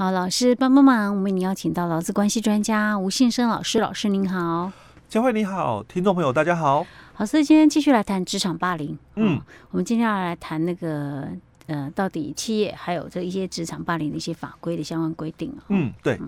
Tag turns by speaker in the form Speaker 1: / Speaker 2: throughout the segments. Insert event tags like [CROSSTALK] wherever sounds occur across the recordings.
Speaker 1: 好，老师帮帮忙，我们邀请到劳资关系专家吴信生老师，老师您好，
Speaker 2: 佳慧你好，听众朋友大家好，
Speaker 1: 好，所以今天继续来谈职场霸凌，
Speaker 2: 嗯，
Speaker 1: 哦、我们今天要来谈那个呃，到底企业还有这一些职场霸凌的一些法规的相关规定，哦、
Speaker 2: 嗯，对，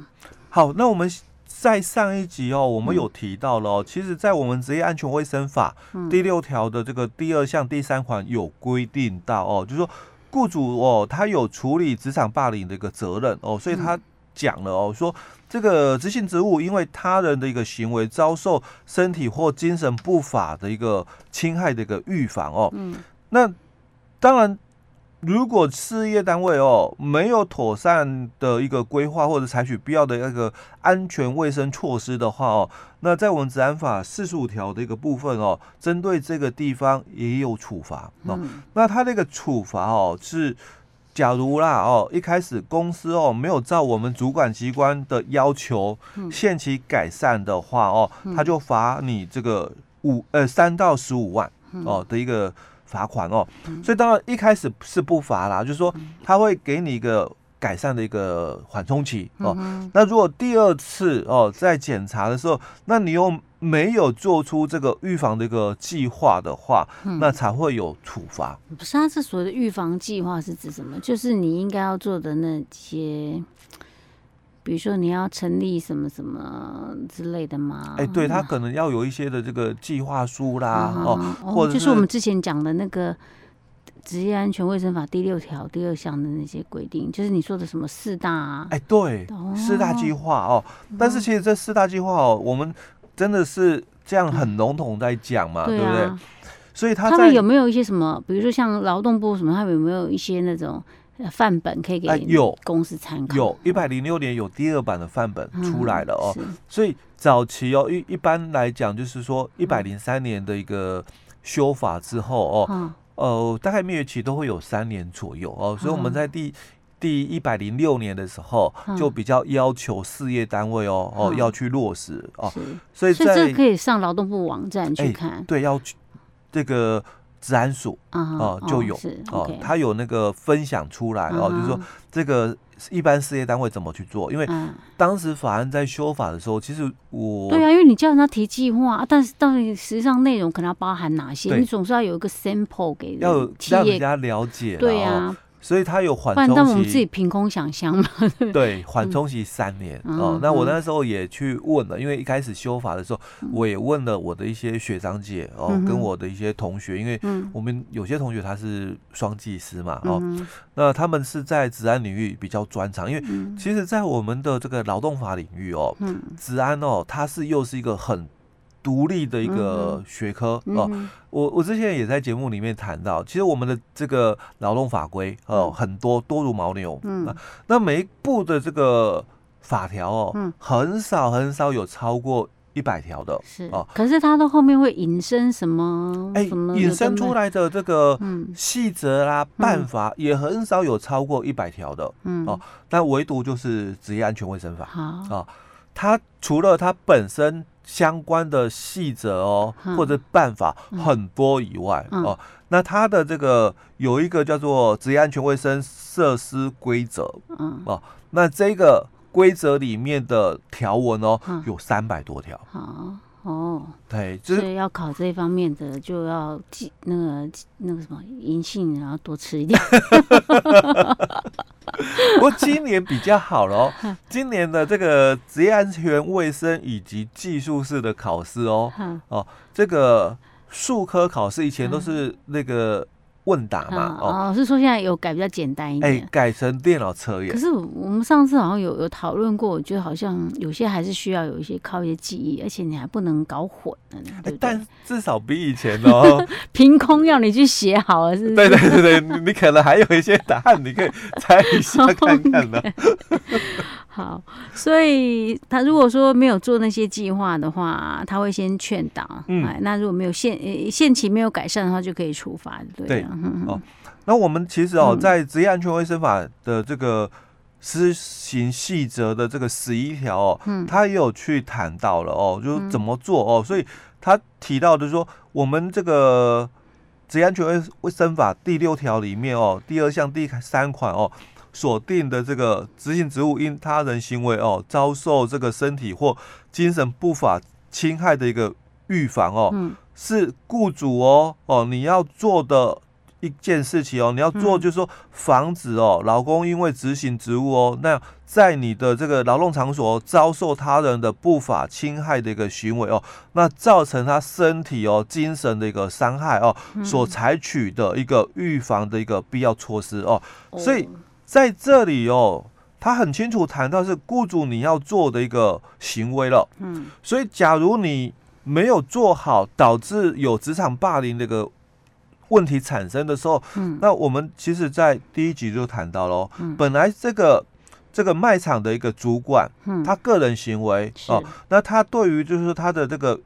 Speaker 2: 好，那我们。在上一集哦，我们有提到了哦，其实，在我们职业安全卫生法第六条的这个第二项第三款有规定到哦，就是说雇主哦，他有处理职场霸凌的一个责任哦，所以他讲了哦，说这个执行职务因为他人的一个行为遭受身体或精神不法的一个侵害的一个预防哦，嗯那当然。如果事业单位哦没有妥善的一个规划或者采取必要的那个安全卫生措施的话哦，那在我们治安法四十五条的一个部分哦，针对这个地方也有处罚哦。那他那个处罚哦是，假如啦哦一开始公司哦没有照我们主管机关的要求限期改善的话哦，他就罚你这个五呃三到十五万哦的一个。罚款哦，所以当然一开始是不罚啦，就是说他会给你一个改善的一个缓冲期哦。那如果第二次哦在检查的时候，那你又没有做出这个预防的一个计划的话，那才会有处罚。
Speaker 1: 不是，他是所谓的预防计划是指什么？就是你应该要做的那些。比如说你要成立什么什么之类的吗？
Speaker 2: 哎、欸，对，他可能要有一些的这个计划书啦，哦，或者
Speaker 1: 就是我们之前讲的那个职业安全卫生法第六条第二项的那些规定，就是你说的什么四大啊？
Speaker 2: 哎、欸，对，哦、四大计划哦。但是其实这四大计划哦，我们真的是这样很笼统在讲嘛，嗯、对不对？啊、所以他
Speaker 1: 他们有没有一些什么？比如说像劳动部什么，他们有没有一些那种？范本可以给有公司参考，
Speaker 2: 有一百零六年有第二版的范本出来了哦，所以早期哦一一般来讲就是说一百零三年的一个修法之后哦，呃大概蜜月期都会有三年左右哦，所以我们在第第一百零六年的时候就比较要求事业单位哦哦要去落实哦，
Speaker 1: 所以这可以上劳动部网站去看，
Speaker 2: 对，要去这个。治安署哦就有哦，他有那个分享出来哦，就是说这个一般事业单位怎么去做？因为当时法案在修法的时候，其实我
Speaker 1: 对啊，因为你叫人家提计划，但是到底实际上内容可能要包含哪些？你总是要有一个 sample 给
Speaker 2: 要让人家了解，对呀。所以他有缓冲期，
Speaker 1: 但我们自己凭空想象嘛。[LAUGHS]
Speaker 2: 对，缓冲期三年哦。那我那时候也去问了，因为一开始修法的时候，我也问了我的一些学长姐哦，跟我的一些同学，因为我们有些同学他是双技师嘛哦，那他们是在治安领域比较专长，因为其实，在我们的这个劳动法领域哦，职安哦，它是又是一个很。独立的一个学科哦，我我之前也在节目里面谈到，其实我们的这个劳动法规哦，很多多如牦牛，嗯，那每一部的这个法条哦，嗯、很少很少有超过一百条的，
Speaker 1: 是哦，可是它的后面会引申什么？哎，
Speaker 2: 引申出来的这个细则啦、办法也很少有超过一百条的，嗯哦，但唯独就是职业安全卫生法，哦，它除了它本身。相关的细则哦，或者办法很多以外、哦，那它的这个有一个叫做职业安全卫生设施规则，嗯。哦，那这个规则里面的条文哦，嗯、有三百多条。好
Speaker 1: 哦，
Speaker 2: 对，就是、
Speaker 1: 所以要考这一方面的，就要记那个那个什么银杏，然后多吃一点。[LAUGHS]
Speaker 2: 不过今年比较好了哦，今年的这个职业安全卫生以及技术式的考试哦，哦，这个数科考试以前都是那个。问答嘛，
Speaker 1: 哦，是说现在有改比较简单一点，
Speaker 2: 哎，改成电脑测验。
Speaker 1: 可是我们上次好像有有讨论过，我觉得好像有些还是需要有一些靠一些记忆，而且你还不能搞混了，对不对？
Speaker 2: 但至少比以前哦，[LAUGHS]
Speaker 1: 凭空要你去写好了，是不是？
Speaker 2: 对 [LAUGHS] 对对对，你可能还有一些答案，你可以猜一下 [LAUGHS] 看看的。
Speaker 1: 好，所以他如果说没有做那些计划的话，他会先劝导。嗯，那如果没有限呃限期没有改善的话，就可以处罚，对。对，
Speaker 2: 哦，那我们其实哦，在职业安全卫生法的这个施行细则的这个十一条哦，嗯，他也有去谈到了哦，就是怎么做哦，所以他提到的说，我们这个职业安全卫卫生法第六条里面哦，第二项第三款哦。所定的这个执行职务因他人行为哦遭受这个身体或精神不法侵害的一个预防哦，嗯、是雇主哦哦你要做的。一件事情哦，你要做就是说防止哦，老公因为执行职务哦，那在你的这个劳动场所遭受他人的不法侵害的一个行为哦，那造成他身体哦、精神的一个伤害哦，所采取的一个预防的一个必要措施哦，所以在这里哦，他很清楚谈到是雇主你要做的一个行为了，嗯，所以假如你没有做好，导致有职场霸凌这个。问题产生的时候，嗯，那我们其实，在第一集就谈到了，嗯，本来这个这个卖场的一个主管，嗯，他个人行为哦，那他对于就是他的这个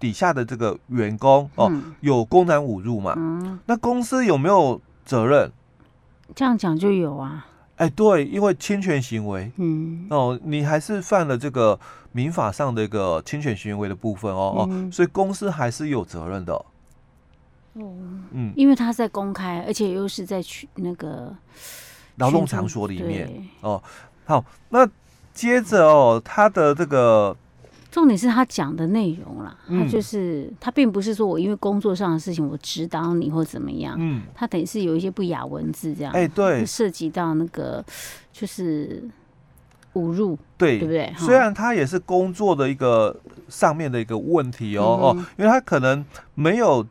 Speaker 2: 底下的这个员工哦，有公然侮辱嘛，嗯，那公司有没有责任？
Speaker 1: 这样讲就有啊，
Speaker 2: 哎，对，因为侵权行为，嗯，哦，你还是犯了这个民法上的一个侵权行为的部分哦，哦，所以公司还是有责任的。
Speaker 1: 哦，嗯，因为他在公开，而且又是在去那个
Speaker 2: 劳动场所里面。哦。好，那接着哦，他的这个
Speaker 1: 重点是他讲的内容啦，他就是他并不是说我因为工作上的事情我指导你或怎么样，嗯，他等于是有一些不雅文字这样，
Speaker 2: 哎，对，
Speaker 1: 涉及到那个就是侮辱，
Speaker 2: 对，
Speaker 1: 对不对？
Speaker 2: 虽然他也是工作的一个上面的一个问题哦哦，因为他可能没有。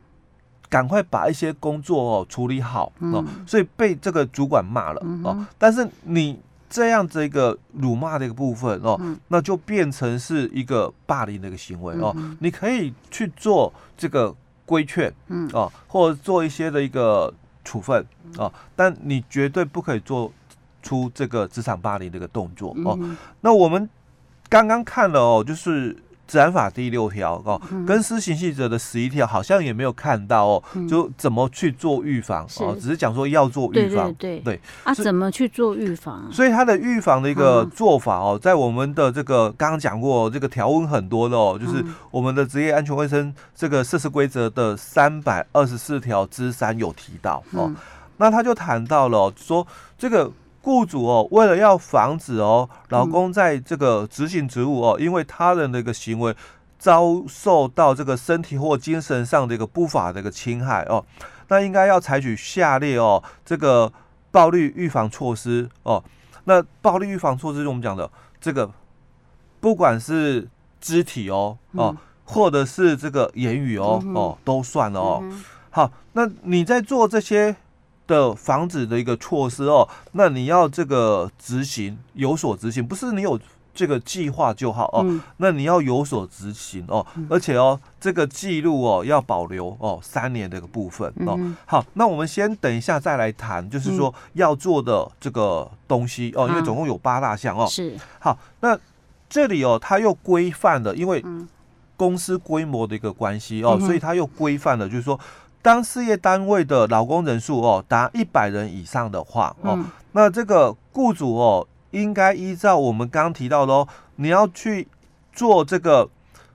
Speaker 2: 赶快把一些工作哦处理好哦，所以被这个主管骂了哦。但是你这样子一个辱骂的一个部分哦，那就变成是一个霸凌的一个行为哦。你可以去做这个规劝，嗯哦，或者做一些的一个处分哦，但你绝对不可以做出这个职场霸凌的一个动作哦。那我们刚刚看了哦，就是。治安法第六条哦，跟施行细则的十一条好像也没有看到哦，就怎么去做预防哦，只是讲说要做预防，
Speaker 1: 对对啊，怎么去做预防？
Speaker 2: 所以它的预防的一个做法哦，在我们的这个刚刚讲过，这个条文很多的哦，就是我们的职业安全卫生这个设施规则的三百二十四条之三有提到哦，那他就谈到了说这个。雇主哦，为了要防止哦，老公在这个执行职务哦，因为他人的一个行为遭受到这个身体或精神上的一个不法的一个侵害哦，那应该要采取下列哦这个暴力预防措施哦。那暴力预防措施是我们讲的这个，不管是肢体哦哦，或者是这个言语哦哦，都算了哦。好，那你在做这些。的防止的一个措施哦，那你要这个执行有所执行，不是你有这个计划就好哦，嗯、那你要有所执行哦，嗯、而且哦，这个记录哦要保留哦三年的一个部分哦。嗯、好，那我们先等一下再来谈，就是说要做的这个东西哦，因为总共有八大项哦。是。好，那这里哦，它又规范了，因为公司规模的一个关系哦，所以它又规范了，就是说。当事业单位的劳工人数哦达一百人以上的话哦，嗯、那这个雇主哦应该依照我们刚刚提到的哦，你要去做这个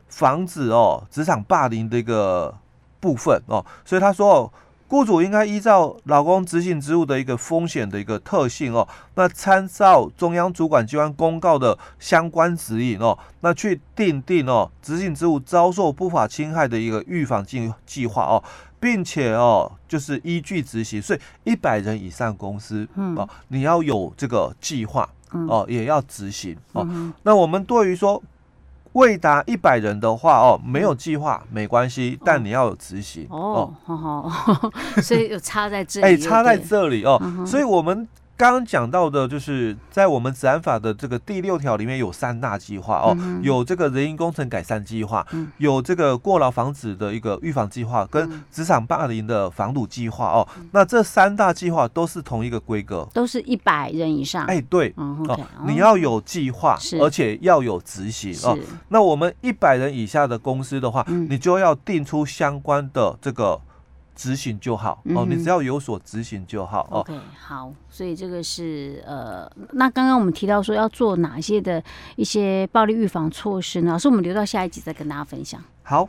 Speaker 2: 防止哦职场霸凌的一个部分哦，所以他说哦，雇主应该依照劳工执行职务的一个风险的一个特性哦，那参照中央主管机关公告的相关指引哦，那去订定哦执行职务遭受不法侵害的一个预防计计划哦。并且哦，就是依据执行，所以一百人以上公司，嗯、哦，你要有这个计划，哦，也要执行，哦。嗯、那我们对于说未达一百人的话，哦，没有计划没关系，但你要有执行，哦，[LAUGHS]
Speaker 1: 所以有差在这里，
Speaker 2: 哎，差在这里哦，嗯、所以我们。刚刚讲到的，就是在我们职安法的这个第六条里面有三大计划哦，嗯、有这个人因工程改善计划，嗯、有这个过劳防止的一个预防计划，跟职场霸凌的防堵计划哦。嗯、那这三大计划都是同一个规格，
Speaker 1: 都是一百人以上。
Speaker 2: 哎，对，哦，你要有计划，而且要有执行哦。那我们一百人以下的公司的话，嗯、你就要定出相关的这个。执行就好哦，你只要有所执行就好哦。
Speaker 1: OK，好，所以这个是呃，那刚刚我们提到说要做哪些的一些暴力预防措施呢？老师，我们留到下一集再跟大家分享。
Speaker 2: 好。